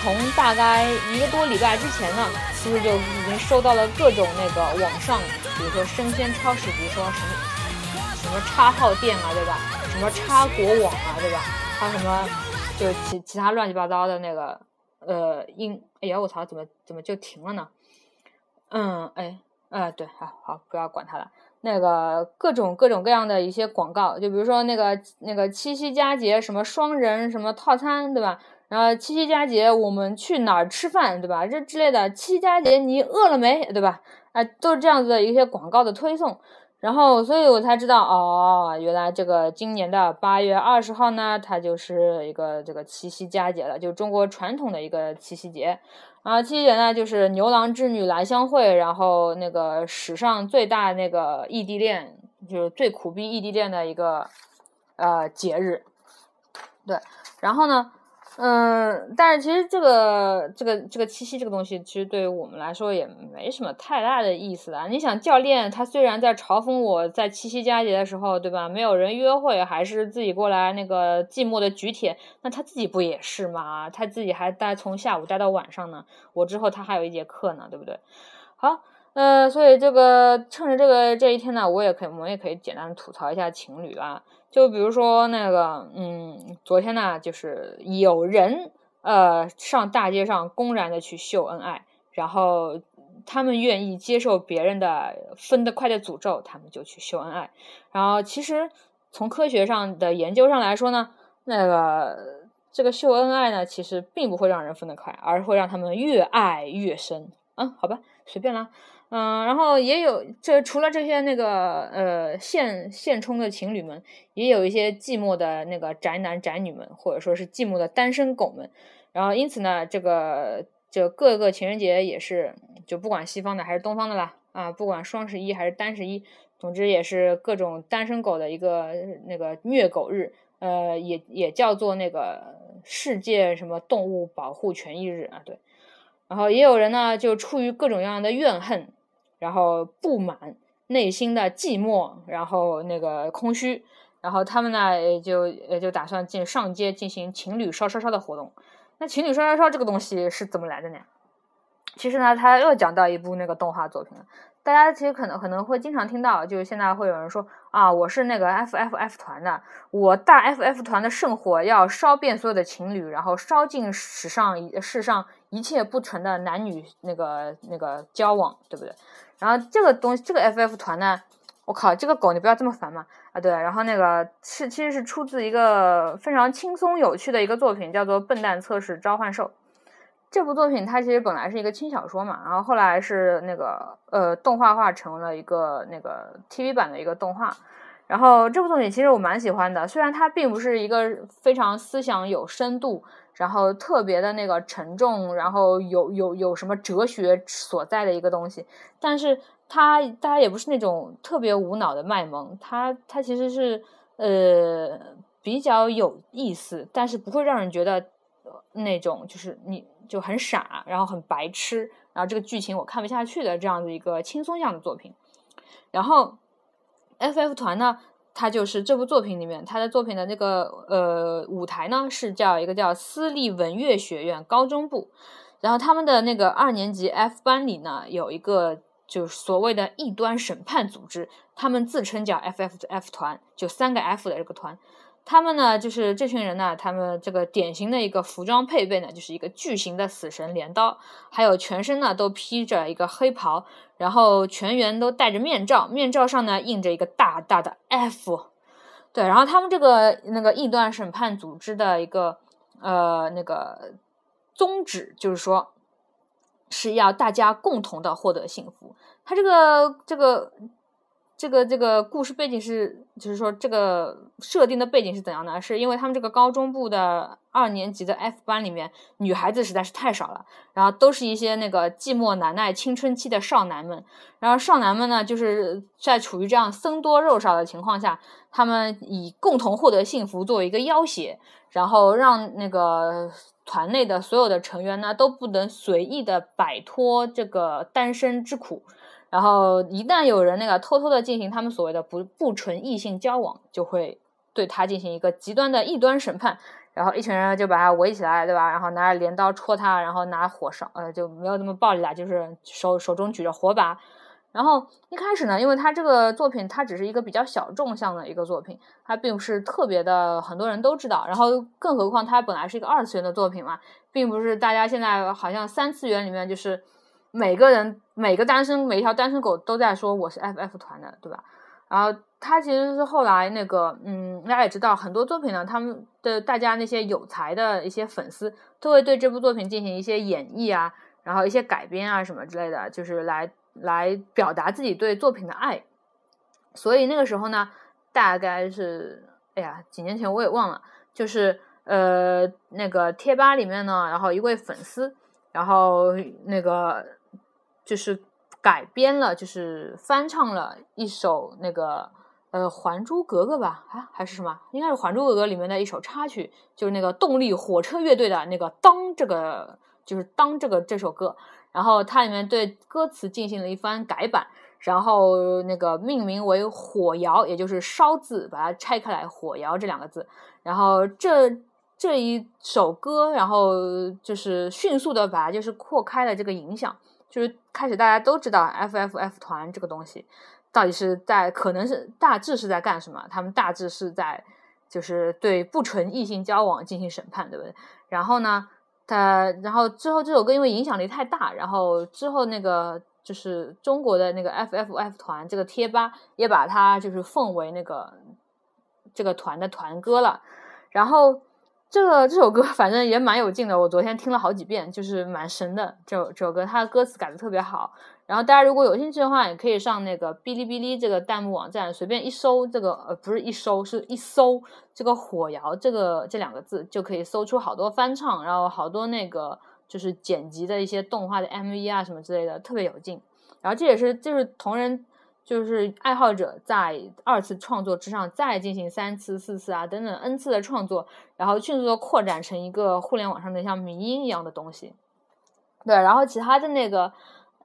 从大概一个多礼拜之前呢，是不是就已经收到了各种那个网上，比如说生鲜超市，比如说什么什么叉号店啊，对吧？什么叉国网啊，对吧？还有什么就其其他乱七八糟的那个。呃，应哎呀，我操，怎么怎么就停了呢？嗯，哎，呃，对，好好，不要管它了。那个各种各种各样的一些广告，就比如说那个那个七夕佳节什么双人什么套餐，对吧？然后七夕佳节我们去哪儿吃饭，对吧？这之类的。七夕佳节你饿了没，对吧？啊，都是这样子的一些广告的推送。然后，所以我才知道哦，原来这个今年的八月二十号呢，它就是一个这个七夕佳节了，就中国传统的一个七夕节。然后七夕节呢，就是牛郎织女来相会，然后那个史上最大那个异地恋，就是最苦逼异地恋的一个呃节日。对，然后呢？嗯，但是其实这个这个这个七夕这个东西，其实对于我们来说也没什么太大的意思啊。你想，教练他虽然在嘲讽我在七夕佳节的时候，对吧？没有人约会，还是自己过来那个寂寞的举铁，那他自己不也是吗？他自己还待从下午待到晚上呢。我之后他还有一节课呢，对不对？好，呃，所以这个趁着这个这一天呢，我也可以，我们也可以简单吐槽一下情侣啊。就比如说那个，嗯，昨天呢，就是有人呃上大街上公然的去秀恩爱，然后他们愿意接受别人的分得快的诅咒，他们就去秀恩爱。然后其实从科学上的研究上来说呢，那个这个秀恩爱呢，其实并不会让人分得快，而会让他们越爱越深。嗯，好吧，随便啦。嗯，然后也有这除了这些那个呃现现充的情侣们，也有一些寂寞的那个宅男宅女们，或者说是寂寞的单身狗们。然后因此呢，这个就各个情人节也是，就不管西方的还是东方的啦，啊，不管双十一还是单十一，总之也是各种单身狗的一个那个虐狗日，呃，也也叫做那个世界什么动物保护权益日啊，对。然后也有人呢，就出于各种各样的怨恨。然后不满，内心的寂寞，然后那个空虚，然后他们呢也就也就打算进上街进行情侣烧烧烧的活动。那情侣烧烧烧这个东西是怎么来的呢？其实呢，他又讲到一部那个动画作品了。大家其实可能可能会经常听到，就是现在会有人说啊，我是那个 F F F 团的，我大 F F 团的圣火要烧遍所有的情侣，然后烧尽史上世上一切不纯的男女那个那个交往，对不对？然后这个东西，这个 F F 团呢，我靠，这个狗你不要这么烦嘛啊！对，然后那个是其实是出自一个非常轻松有趣的一个作品，叫做《笨蛋测试召唤兽》。这部作品它其实本来是一个轻小说嘛，然后后来是那个呃动画化成了一个那个 TV 版的一个动画，然后这部作品其实我蛮喜欢的，虽然它并不是一个非常思想有深度，然后特别的那个沉重，然后有有有什么哲学所在的一个东西，但是它大家也不是那种特别无脑的卖萌，它它其实是呃比较有意思，但是不会让人觉得那种就是你。就很傻，然后很白痴，然后这个剧情我看不下去的这样的一个轻松向的作品。然后 FF 团呢，他就是这部作品里面，他的作品的那个呃舞台呢是叫一个叫私立文乐学院高中部。然后他们的那个二年级 F 班里呢有一个就是所谓的异端审判组织，他们自称叫 FFF 团，就三个 F 的这个团。他们呢，就是这群人呢，他们这个典型的一个服装配备呢，就是一个巨型的死神镰刀，还有全身呢都披着一个黑袍，然后全员都戴着面罩，面罩上呢印着一个大大的 F，对，然后他们这个那个异端审判组织的一个呃那个宗旨就是说，是要大家共同的获得幸福，他这个这个。这个这个故事背景是，就是说这个设定的背景是怎样的？是因为他们这个高中部的二年级的 F 班里面，女孩子实在是太少了，然后都是一些那个寂寞难耐青春期的少男们，然后少男们呢，就是在处于这样僧多肉少的情况下，他们以共同获得幸福作为一个要挟，然后让那个团内的所有的成员呢，都不能随意的摆脱这个单身之苦。然后一旦有人那个偷偷的进行他们所谓的不不纯异性交往，就会对他进行一个极端的异端审判，然后一群人就把他围起来，对吧？然后拿着镰刀戳他，然后拿火烧，呃，就没有那么暴力了，就是手手中举着火把。然后一开始呢，因为他这个作品它只是一个比较小众向的一个作品，它并不是特别的很多人都知道。然后更何况它本来是一个二次元的作品嘛，并不是大家现在好像三次元里面就是。每个人每个单身每一条单身狗都在说我是 FF 团的，对吧？然后他其实是后来那个，嗯，大家也知道很多作品呢，他们的大家那些有才的一些粉丝都会对这部作品进行一些演绎啊，然后一些改编啊什么之类的，就是来来表达自己对作品的爱。所以那个时候呢，大概是哎呀几年前我也忘了，就是呃那个贴吧里面呢，然后一位粉丝，然后那个。就是改编了，就是翻唱了一首那个呃《还珠格格》吧，啊还是什么？应该是《还珠格格》里面的一首插曲，就是那个动力火车乐队的那个“当”这个，就是“当”这个这首歌。然后它里面对歌词进行了一番改版，然后那个命名为“火窑”，也就是“烧”字，把它拆开来，“火窑”这两个字。然后这这一首歌，然后就是迅速的把它就是扩开了这个影响。就是开始大家都知道 F F F 团这个东西到底是在可能是大致是在干什么？他们大致是在就是对不纯异性交往进行审判，对不对？然后呢，他然后之后这首歌因为影响力太大，然后之后那个就是中国的那个 F F F 团这个贴吧也把它就是奉为那个这个团的团歌了，然后。这个这首歌 反正也蛮有劲的，我昨天听了好几遍，就是蛮神的。这这首歌它的歌词改的特别好，然后大家如果有兴趣的话，也可以上那个哔哩哔哩这个弹幕网站，随便一搜这个呃不是一搜是一搜这个火窑这个这两个字，就可以搜出好多翻唱，然后好多那个就是剪辑的一些动画的 MV 啊什么之类的，特别有劲。然后这也是就是同人。就是爱好者在二次创作之上再进行三次、四次啊等等 n 次的创作，然后迅速的扩展成一个互联网上的像迷音一样的东西。对，然后其他的那个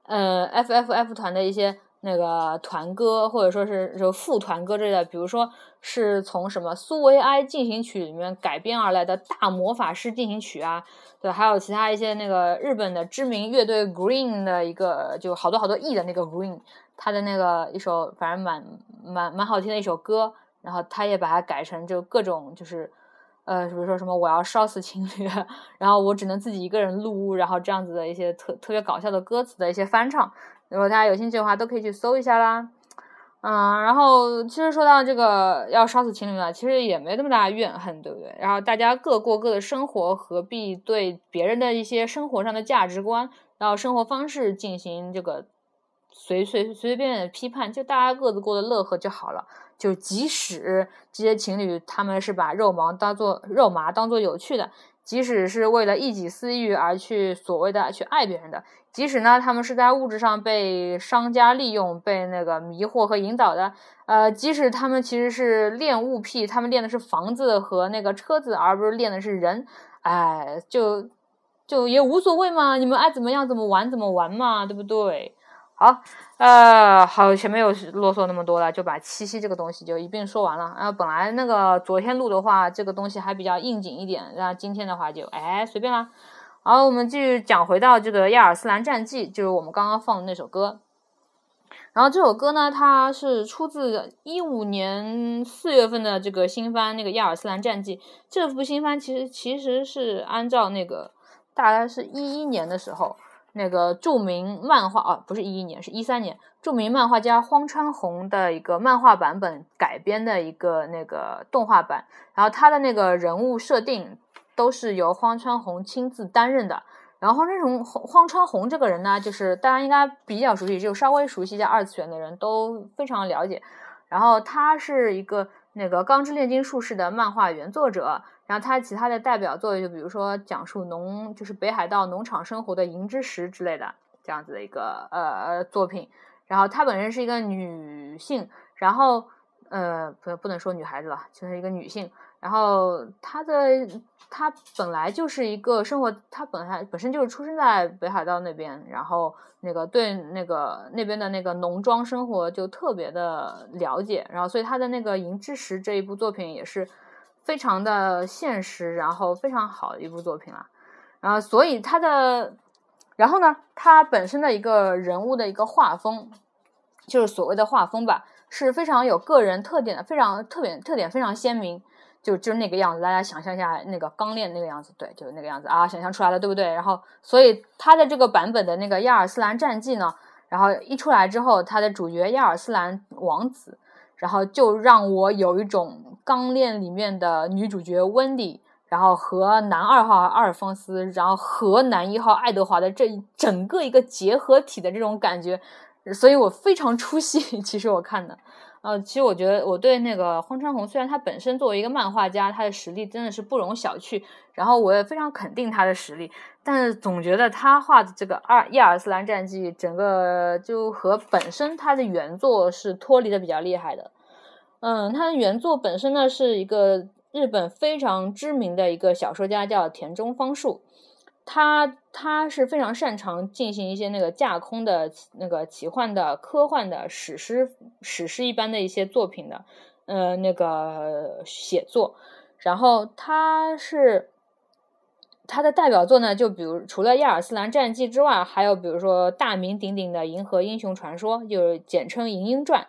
呃 F F F 团的一些那个团歌，或者说是就副团歌之类的，比如说是从什么苏维埃进行曲里面改编而来的大魔法师进行曲啊，对，还有其他一些那个日本的知名乐队 Green 的一个就好多好多亿的那个 Green，他的那个一首反正蛮蛮蛮好听的一首歌，然后他也把它改成就各种就是呃，比如说什么我要烧死情侣，然后我只能自己一个人录，然后这样子的一些特特别搞笑的歌词的一些翻唱。如果大家有兴趣的话，都可以去搜一下啦。嗯，然后其实说到这个要烧死情侣了，其实也没那么大怨恨，对不对？然后大家各过各的生活，何必对别人的一些生活上的价值观，然后生活方式进行这个随随随随便便的批判？就大家各自过得乐呵就好了。就即使这些情侣他们是把肉麻当做肉麻当做有趣的。即使是为了一己私欲而去所谓的去爱别人的，即使呢他们是在物质上被商家利用、被那个迷惑和引导的，呃，即使他们其实是恋物癖，他们恋的是房子和那个车子，而不是恋的是人，哎，就就也无所谓嘛，你们爱怎么样怎么玩怎么玩嘛，对不对？好，呃，好，前面又啰嗦那么多了，就把七夕这个东西就一并说完了。然后本来那个昨天录的话，这个东西还比较应景一点，然后今天的话就哎随便啦。好，我们继续讲回到这个亚尔斯兰战记，就是我们刚刚放的那首歌。然后这首歌呢，它是出自一五年四月份的这个新番那个亚尔斯兰战记。这部新番其实其实是按照那个大概是一一年的时候。那个著名漫画啊，不是一一年，是一三年，著名漫画家荒川弘的一个漫画版本改编的一个那个动画版，然后他的那个人物设定都是由荒川弘亲自担任的。然后荒川弘荒川弘这个人呢，就是大家应该比较熟悉，就稍微熟悉一下二次元的人都非常了解。然后他是一个那个《钢之炼金术士》的漫画原作者。然后他其他的代表作就比如说讲述农就是北海道农场生活的银之石之类的这样子的一个呃作品。然后她本身是一个女性，然后呃不不能说女孩子了，就是一个女性。然后她的她本来就是一个生活，她本来本身就是出生在北海道那边，然后那个对那个那边的那个农庄生活就特别的了解。然后所以她的那个银之石这一部作品也是。非常的现实，然后非常好的一部作品了，然后所以他的，然后呢，他本身的一个人物的一个画风，就是所谓的画风吧，是非常有个人特点的，非常特点特点非常鲜明，就就是那个样子，大家想象一下那个钢炼那个样子，对，就是那个样子啊，想象出来了，对不对？然后所以他的这个版本的那个亚尔斯兰战记呢，然后一出来之后，他的主角亚尔斯兰王子。然后就让我有一种《钢炼》里面的女主角温迪，然后和男二号阿尔丰斯，然后和男一号爱德华的这整个一个结合体的这种感觉，所以我非常 出戏。其实我看的。呃，其实我觉得我对那个荒川弘，虽然他本身作为一个漫画家，他的实力真的是不容小觑，然后我也非常肯定他的实力，但是总觉得他画的这个《二亚尔斯兰战记》整个就和本身他的原作是脱离的比较厉害的。嗯，他的原作本身呢是一个日本非常知名的一个小说家，叫田中芳树。他他是非常擅长进行一些那个架空的那个奇幻的科幻的史诗史诗一般的一些作品的，呃，那个写作。然后他是他的代表作呢，就比如除了《亚尔斯兰战记》之外，还有比如说大名鼎鼎的《银河英雄传说》，就是简称《银鹰传》。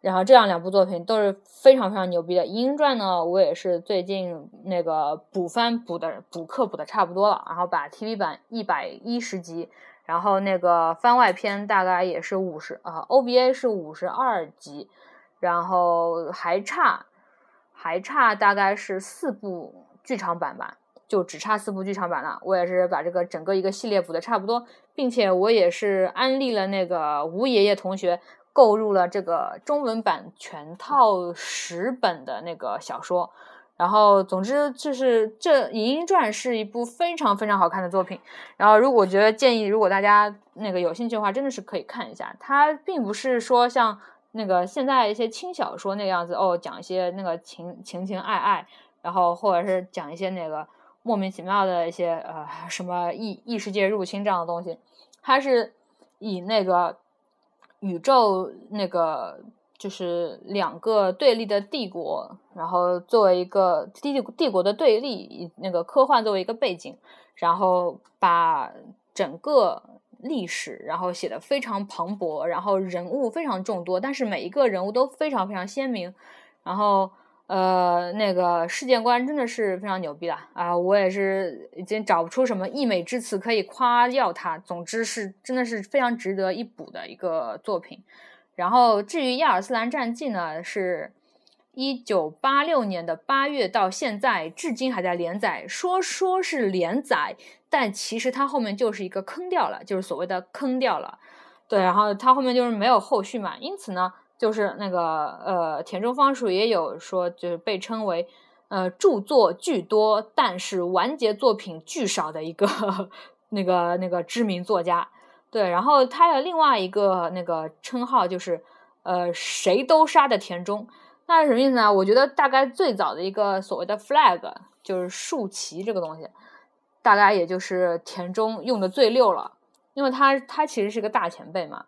然后这样两部作品都是非常非常牛逼的。《英传》呢，我也是最近那个补番补的补课补的差不多了，然后把 TV 版一百一十集，然后那个番外篇大概也是五十啊，OVA 是五十二集，然后还差还差大概是四部剧场版吧，就只差四部剧场版了。我也是把这个整个一个系列补的差不多，并且我也是安利了那个吴爷爷同学。购入了这个中文版全套十本的那个小说，然后总之就是这《银鹰传》是一部非常非常好看的作品。然后如果觉得建议，如果大家那个有兴趣的话，真的是可以看一下。它并不是说像那个现在一些轻小说那个样子哦，讲一些那个情情情爱爱，然后或者是讲一些那个莫名其妙的一些呃什么异异世界入侵这样的东西。它是以那个。宇宙那个就是两个对立的帝国，然后作为一个帝帝国的对立，以那个科幻作为一个背景，然后把整个历史然后写的非常磅礴，然后人物非常众多，但是每一个人物都非常非常鲜明，然后。呃，那个世界观真的是非常牛逼的啊！我也是已经找不出什么溢美之词可以夸耀它。总之是真的是非常值得一补的一个作品。然后至于《亚尔斯兰战记》呢，是一九八六年的八月到现在，至今还在连载。说说是连载，但其实它后面就是一个坑掉了，就是所谓的坑掉了。对，然后它后面就是没有后续嘛，因此呢。就是那个呃，田中芳树也有说，就是被称为呃著作巨多，但是完结作品巨少的一个那个那个知名作家。对，然后他的另外一个那个称号就是呃谁都杀的田中。那是什么意思呢？我觉得大概最早的一个所谓的 flag 就是竖旗这个东西，大概也就是田中用的最溜了，因为他他其实是个大前辈嘛。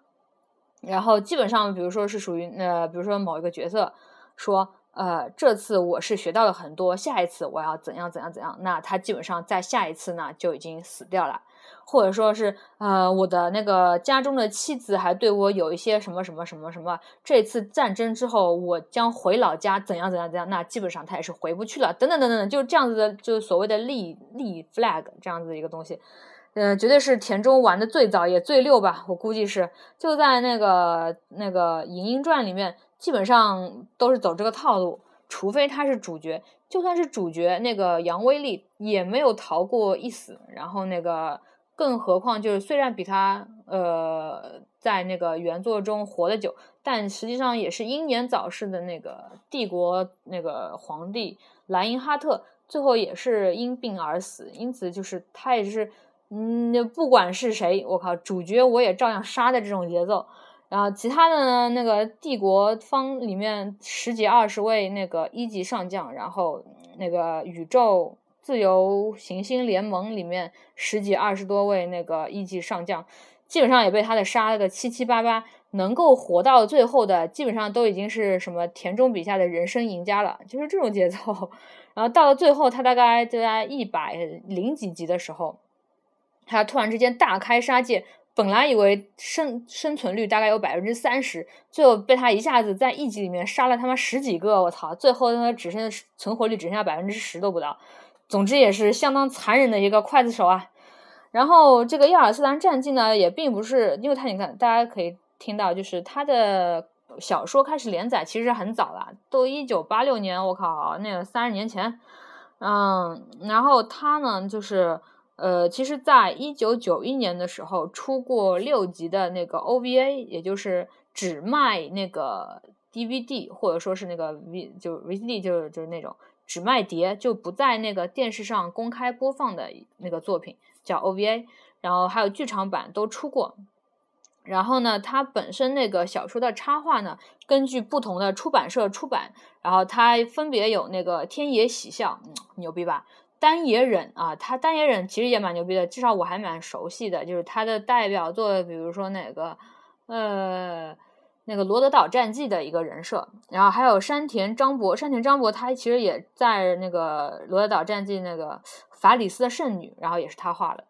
然后基本上，比如说是属于呃，比如说某一个角色说，呃，这次我是学到了很多，下一次我要怎样怎样怎样，那他基本上在下一次呢就已经死掉了，或者说是呃，我的那个家中的妻子还对我有一些什么什么什么什么，这次战争之后我将回老家怎样怎样怎样，那基本上他也是回不去了，等等等等，就这样子的，就是所谓的立立 flag 这样子的一个东西。嗯，绝对是田中玩的最早也最溜吧，我估计是就在那个那个《银鹰传》里面，基本上都是走这个套路，除非他是主角，就算是主角，那个杨威利也没有逃过一死。然后那个，更何况就是虽然比他呃在那个原作中活得久，但实际上也是英年早逝的那个帝国那个皇帝莱茵哈特，最后也是因病而死。因此就是他也是。嗯，不管是谁，我靠，主角我也照样杀的这种节奏。然后其他的呢，那个帝国方里面十几二十位那个一级上将，然后那个宇宙自由行星联盟里面十几二十多位那个一级上将，基本上也被他的杀了个七七八八。能够活到最后的，基本上都已经是什么田中笔下的人生赢家了，就是这种节奏。然后到了最后，他大概就在一百零几集的时候。他突然之间大开杀戒，本来以为生生存率大概有百分之三十，最后被他一下子在一集里面杀了他妈十几个，我操！最后他只剩存活率只剩下百分之十都不到。总之也是相当残忍的一个刽子手啊。然后这个亚尔斯兰战记呢，也并不是，因为他你看，大家可以听到，就是他的小说开始连载其实很早了，都一九八六年，我靠，那个三十年前。嗯，然后他呢，就是。呃，其实，在一九九一年的时候，出过六集的那个 OVA，也就是只卖那个 DVD 或者说是那个 V 就 VCD，就是就是那种只卖碟，就不在那个电视上公开播放的那个作品，叫 OVA。然后还有剧场版都出过。然后呢，它本身那个小说的插画呢，根据不同的出版社出版，然后它分别有那个天野喜孝，牛逼吧？丹野忍啊，他丹野忍其实也蛮牛逼的，至少我还蛮熟悉的，就是他的代表作，比如说那个，呃，那个罗德岛战记的一个人设，然后还有山田张博，山田张博他其实也在那个罗德岛战记那个法里斯的圣女，然后也是他画的，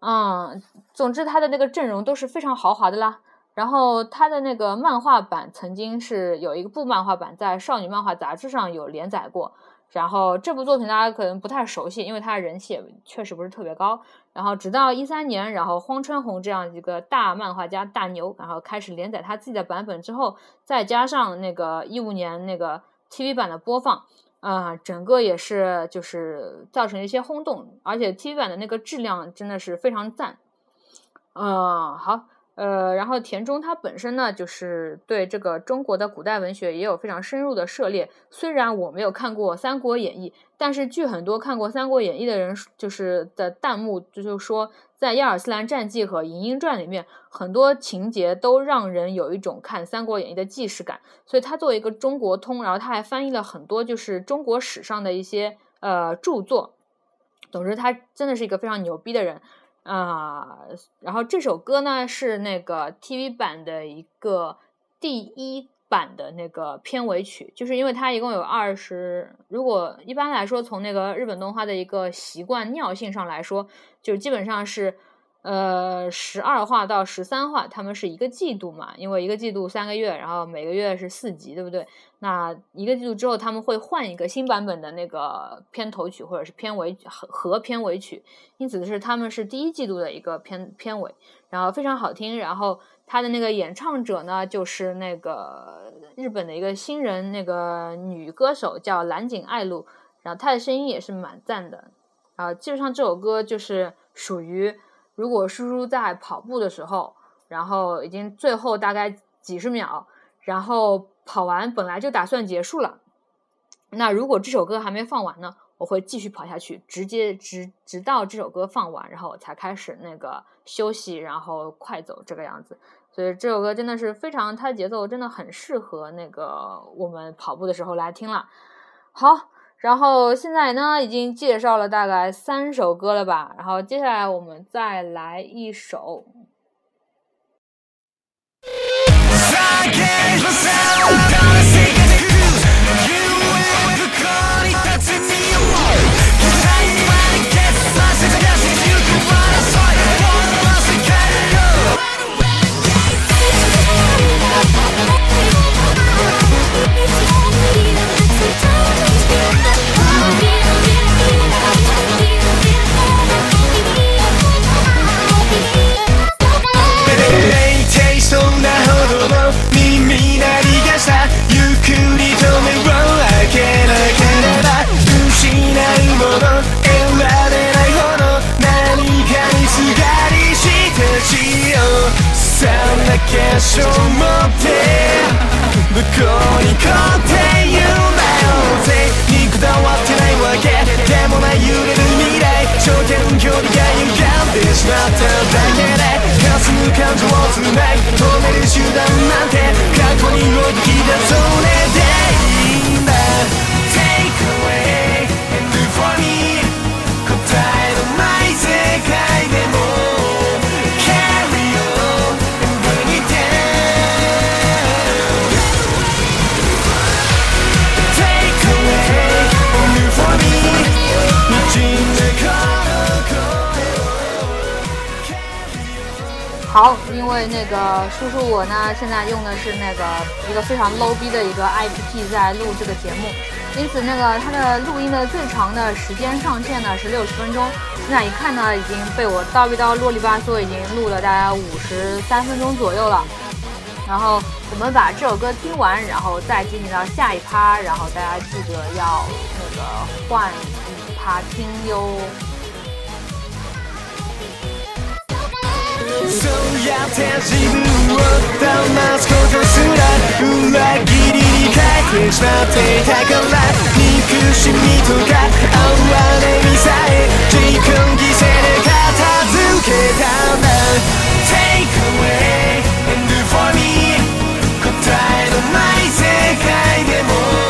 嗯，总之他的那个阵容都是非常豪华的啦。然后他的那个漫画版曾经是有一个部漫画版在少女漫画杂志上有连载过。然后这部作品大家可能不太熟悉，因为它的人气也确实不是特别高。然后直到一三年，然后荒川弘这样一个大漫画家大牛，然后开始连载他自己的版本之后，再加上那个一五年那个 TV 版的播放，啊，整个也是就是造成一些轰动，而且 TV 版的那个质量真的是非常赞。嗯，好。呃，然后田中他本身呢，就是对这个中国的古代文学也有非常深入的涉猎。虽然我没有看过《三国演义》，但是据很多看过《三国演义》的人就是的弹幕就就说，在《亚尔斯兰战记》和《银鹰传》里面，很多情节都让人有一种看《三国演义》的既视感。所以他作为一个中国通，然后他还翻译了很多就是中国史上的一些呃著作。总之，他真的是一个非常牛逼的人。啊，然后这首歌呢是那个 TV 版的一个第一版的那个片尾曲，就是因为它一共有二十，如果一般来说从那个日本动画的一个习惯尿性上来说，就基本上是。呃，十二话到十三话，他们是一个季度嘛？因为一个季度三个月，然后每个月是四集，对不对？那一个季度之后，他们会换一个新版本的那个片头曲或者是片尾和和片尾曲，因此是他们是第一季度的一个片片尾，然后非常好听。然后他的那个演唱者呢，就是那个日本的一个新人，那个女歌手叫蓝井爱露，然后她的声音也是蛮赞的。啊，基本上这首歌就是属于。如果叔叔在跑步的时候，然后已经最后大概几十秒，然后跑完本来就打算结束了，那如果这首歌还没放完呢，我会继续跑下去，直接直直到这首歌放完，然后我才开始那个休息，然后快走这个样子。所以这首歌真的是非常，它的节奏真的很适合那个我们跑步的时候来听了。好。然后现在呢，已经介绍了大概三首歌了吧？然后接下来我们再来一首。証持って向こうに来って言うなよぜにこだわってないわけでもない揺れる未来頂点距離が歪んでしまっただけで霞む感情をつない止める手段なんて過去におびき出それで好，因为那个叔叔我呢，现在用的是那个一个非常 low 逼的一个 IPT 在录这个节目，因此那个它的录音的最长的时间上限呢是六十分钟。现在一看呢，已经被我叨一叨啰里吧嗦，已经录了大概五十三分钟左右了。然后我们把这首歌听完，然后再进行到下一趴，然后大家记得要那个换一趴听哟。そうやって自分を騙すことすら裏切りに変えてしまっていたから憎しみとか哀れみさえ自分犠牲で片付けたんだ Take away and do for me 答えのない世界でも。